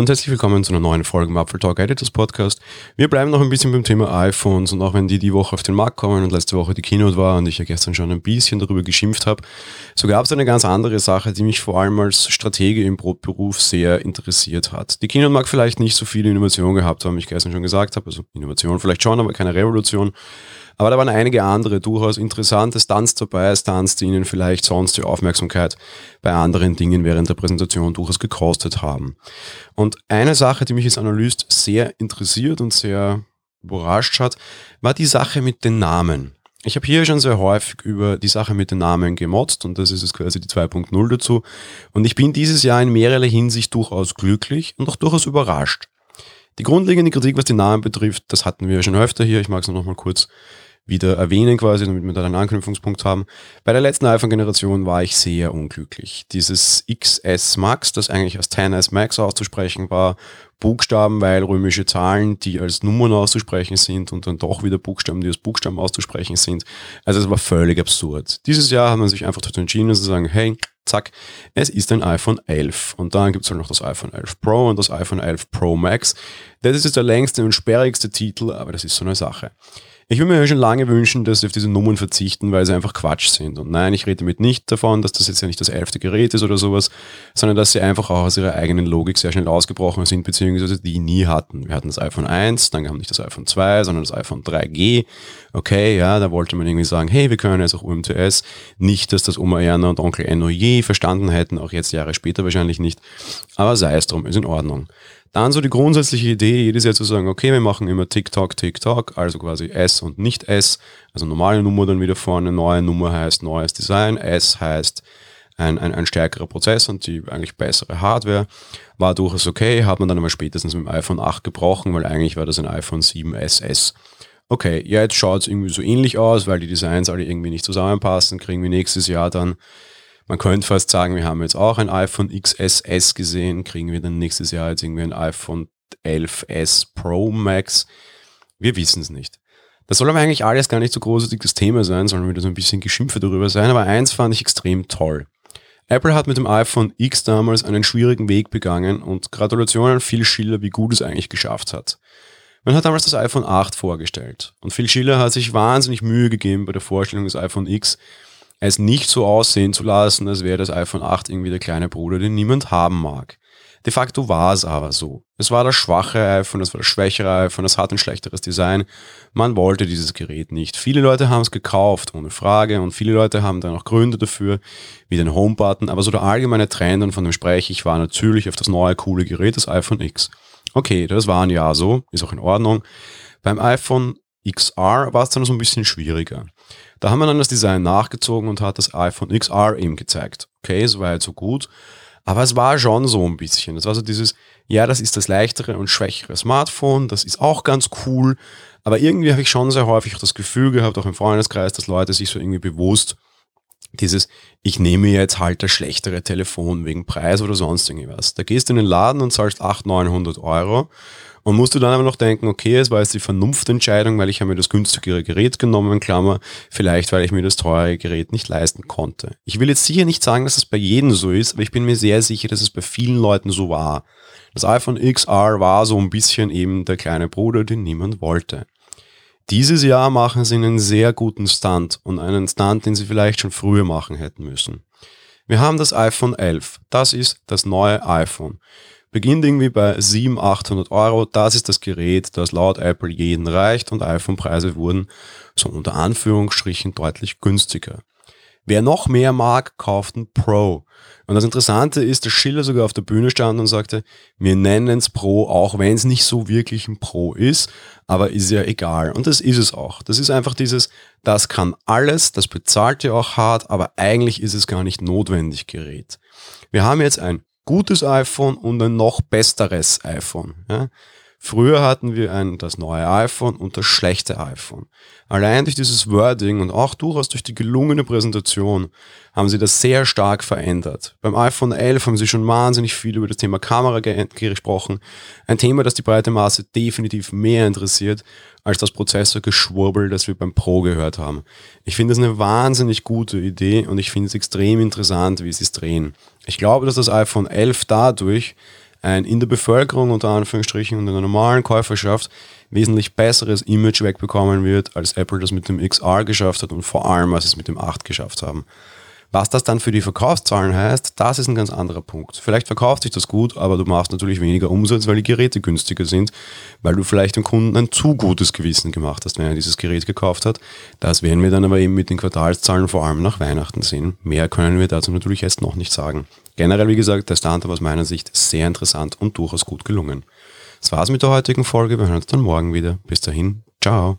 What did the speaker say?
und herzlich willkommen zu einer neuen Folge im Apfel Talk Editors Podcast. Wir bleiben noch ein bisschen beim Thema iPhones und auch wenn die die Woche auf den Markt kommen und letzte Woche die Keynote war und ich ja gestern schon ein bisschen darüber geschimpft habe, so gab es eine ganz andere Sache, die mich vor allem als Stratege im Brotberuf sehr interessiert hat. Die Keynote mag vielleicht nicht so viele Innovationen gehabt haben, wie ich gestern schon gesagt habe, also Innovation vielleicht schon, aber keine Revolution. Aber da waren einige andere durchaus interessante Stunts dabei, Stunts, die Ihnen vielleicht sonst die Aufmerksamkeit bei anderen Dingen während der Präsentation durchaus gekostet haben. Und eine Sache, die mich als Analyst sehr interessiert und sehr überrascht hat, war die Sache mit den Namen. Ich habe hier schon sehr häufig über die Sache mit den Namen gemotzt und das ist jetzt quasi die 2.0 dazu. Und ich bin dieses Jahr in mehrerlei Hinsicht durchaus glücklich und auch durchaus überrascht. Die grundlegende Kritik, was die Namen betrifft, das hatten wir schon öfter hier. Ich mag es noch mal kurz wieder erwähnen quasi, damit wir da einen Anknüpfungspunkt haben. Bei der letzten iPhone-Generation war ich sehr unglücklich. Dieses XS Max, das eigentlich als 10S Max auszusprechen war, Buchstaben, weil römische Zahlen, die als Nummern auszusprechen sind und dann doch wieder Buchstaben, die als Buchstaben auszusprechen sind. Also es war völlig absurd. Dieses Jahr hat man sich einfach dazu entschieden zu sagen, hey, zack, es ist ein iPhone 11. Und dann gibt es halt noch das iPhone 11 Pro und das iPhone 11 Pro Max. Das ist jetzt der längste und sperrigste Titel, aber das ist so eine Sache. Ich würde mir ja schon lange wünschen, dass sie auf diese Nummern verzichten, weil sie einfach Quatsch sind. Und nein, ich rede damit nicht davon, dass das jetzt ja nicht das elfte Gerät ist oder sowas, sondern dass sie einfach auch aus ihrer eigenen Logik sehr schnell ausgebrochen sind, beziehungsweise die nie hatten. Wir hatten das iPhone 1, dann kam nicht das iPhone 2, sondern das iPhone 3G. Okay, ja, da wollte man irgendwie sagen, hey, wir können jetzt auch UMTS. Nicht, dass das Oma Erna und Onkel Enno je verstanden hätten, auch jetzt Jahre später wahrscheinlich nicht. Aber sei es drum, ist in Ordnung. Dann so die grundsätzliche Idee, jedes Jahr zu sagen, okay, wir machen immer TikTok, TikTok, also quasi S und nicht S, also normale Nummer dann wieder vorne, neue Nummer heißt neues Design, S heißt ein, ein, ein stärkerer Prozess und die eigentlich bessere Hardware. War durchaus okay, hat man dann aber spätestens mit dem iPhone 8 gebrochen, weil eigentlich war das ein iPhone 7 SS. Okay, ja, jetzt schaut es irgendwie so ähnlich aus, weil die Designs alle irgendwie nicht zusammenpassen, kriegen wir nächstes Jahr dann man könnte fast sagen, wir haben jetzt auch ein iPhone XSS gesehen, kriegen wir dann nächstes Jahr jetzt irgendwie ein iPhone 11s Pro Max. Wir wissen es nicht. Das soll aber eigentlich alles gar nicht so großartiges Thema sein, sondern wieder so ein bisschen Geschimpfe darüber sein. Aber eins fand ich extrem toll. Apple hat mit dem iPhone X damals einen schwierigen Weg begangen und Gratulation an Phil Schiller, wie gut es eigentlich geschafft hat. Man hat damals das iPhone 8 vorgestellt und Phil Schiller hat sich wahnsinnig Mühe gegeben bei der Vorstellung des iPhone X, es nicht so aussehen zu lassen, als wäre das iPhone 8 irgendwie der kleine Bruder, den niemand haben mag. De facto war es aber so. Es war das schwache iPhone, es war das schwächere iPhone, es hat ein schlechteres Design. Man wollte dieses Gerät nicht. Viele Leute haben es gekauft, ohne Frage, und viele Leute haben dann auch Gründe dafür, wie den Home-Button. Aber so der allgemeine Trend, und von dem spreche ich, war natürlich auf das neue, coole Gerät, das iPhone X. Okay, das war ein Jahr so, ist auch in Ordnung. Beim iPhone XR war es dann so ein bisschen schwieriger. Da haben wir dann das Design nachgezogen und hat das iPhone XR eben gezeigt. Okay, es war halt so gut. Aber es war schon so ein bisschen. Es war so dieses, ja, das ist das leichtere und schwächere Smartphone, das ist auch ganz cool. Aber irgendwie habe ich schon sehr häufig das Gefühl gehabt, auch im Freundeskreis, dass Leute sich so irgendwie bewusst dieses, ich nehme jetzt halt das schlechtere Telefon wegen Preis oder sonst irgendwas. Da gehst du in den Laden und zahlst 800, 900 Euro und musst du dann aber noch denken, okay, es war jetzt die Vernunftentscheidung, weil ich habe mir das günstigere Gerät genommen, Klammer, vielleicht weil ich mir das teure Gerät nicht leisten konnte. Ich will jetzt sicher nicht sagen, dass es bei jedem so ist, aber ich bin mir sehr sicher, dass es bei vielen Leuten so war. Das iPhone XR war so ein bisschen eben der kleine Bruder, den niemand wollte. Dieses Jahr machen sie einen sehr guten Stunt und einen Stunt, den sie vielleicht schon früher machen hätten müssen. Wir haben das iPhone 11. Das ist das neue iPhone beginnt irgendwie bei 700, 800 Euro. Das ist das Gerät, das laut Apple jeden reicht und iPhone-Preise wurden so unter Anführungsstrichen deutlich günstiger. Wer noch mehr mag, kauft ein Pro. Und das Interessante ist, dass Schiller sogar auf der Bühne stand und sagte, wir nennen es Pro, auch wenn es nicht so wirklich ein Pro ist, aber ist ja egal. Und das ist es auch. Das ist einfach dieses, das kann alles, das bezahlt ja auch hart, aber eigentlich ist es gar nicht notwendig Gerät. Wir haben jetzt ein gutes iPhone und ein noch besseres iPhone. Ja? Früher hatten wir ein, das neue iPhone und das schlechte iPhone. Allein durch dieses Wording und auch durchaus durch die gelungene Präsentation haben sie das sehr stark verändert. Beim iPhone 11 haben sie schon wahnsinnig viel über das Thema Kamera gesprochen. Ein Thema, das die breite Masse definitiv mehr interessiert als das Prozessorgeschwurbel, das wir beim Pro gehört haben. Ich finde es eine wahnsinnig gute Idee und ich finde es extrem interessant, wie sie es drehen. Ich glaube, dass das iPhone 11 dadurch ein in der Bevölkerung unter Anführungsstrichen und in der normalen Käuferschaft wesentlich besseres Image wegbekommen wird, als Apple das mit dem XR geschafft hat und vor allem, als es mit dem 8 geschafft haben. Was das dann für die Verkaufszahlen heißt, das ist ein ganz anderer Punkt. Vielleicht verkauft sich das gut, aber du machst natürlich weniger Umsatz, weil die Geräte günstiger sind, weil du vielleicht dem Kunden ein zu gutes Gewissen gemacht hast, wenn er dieses Gerät gekauft hat. Das werden wir dann aber eben mit den Quartalszahlen vor allem nach Weihnachten sehen. Mehr können wir dazu natürlich jetzt noch nicht sagen. Generell, wie gesagt, der Stand aus meiner Sicht sehr interessant und durchaus gut gelungen. Das war's mit der heutigen Folge. Wir hören uns dann morgen wieder. Bis dahin, ciao.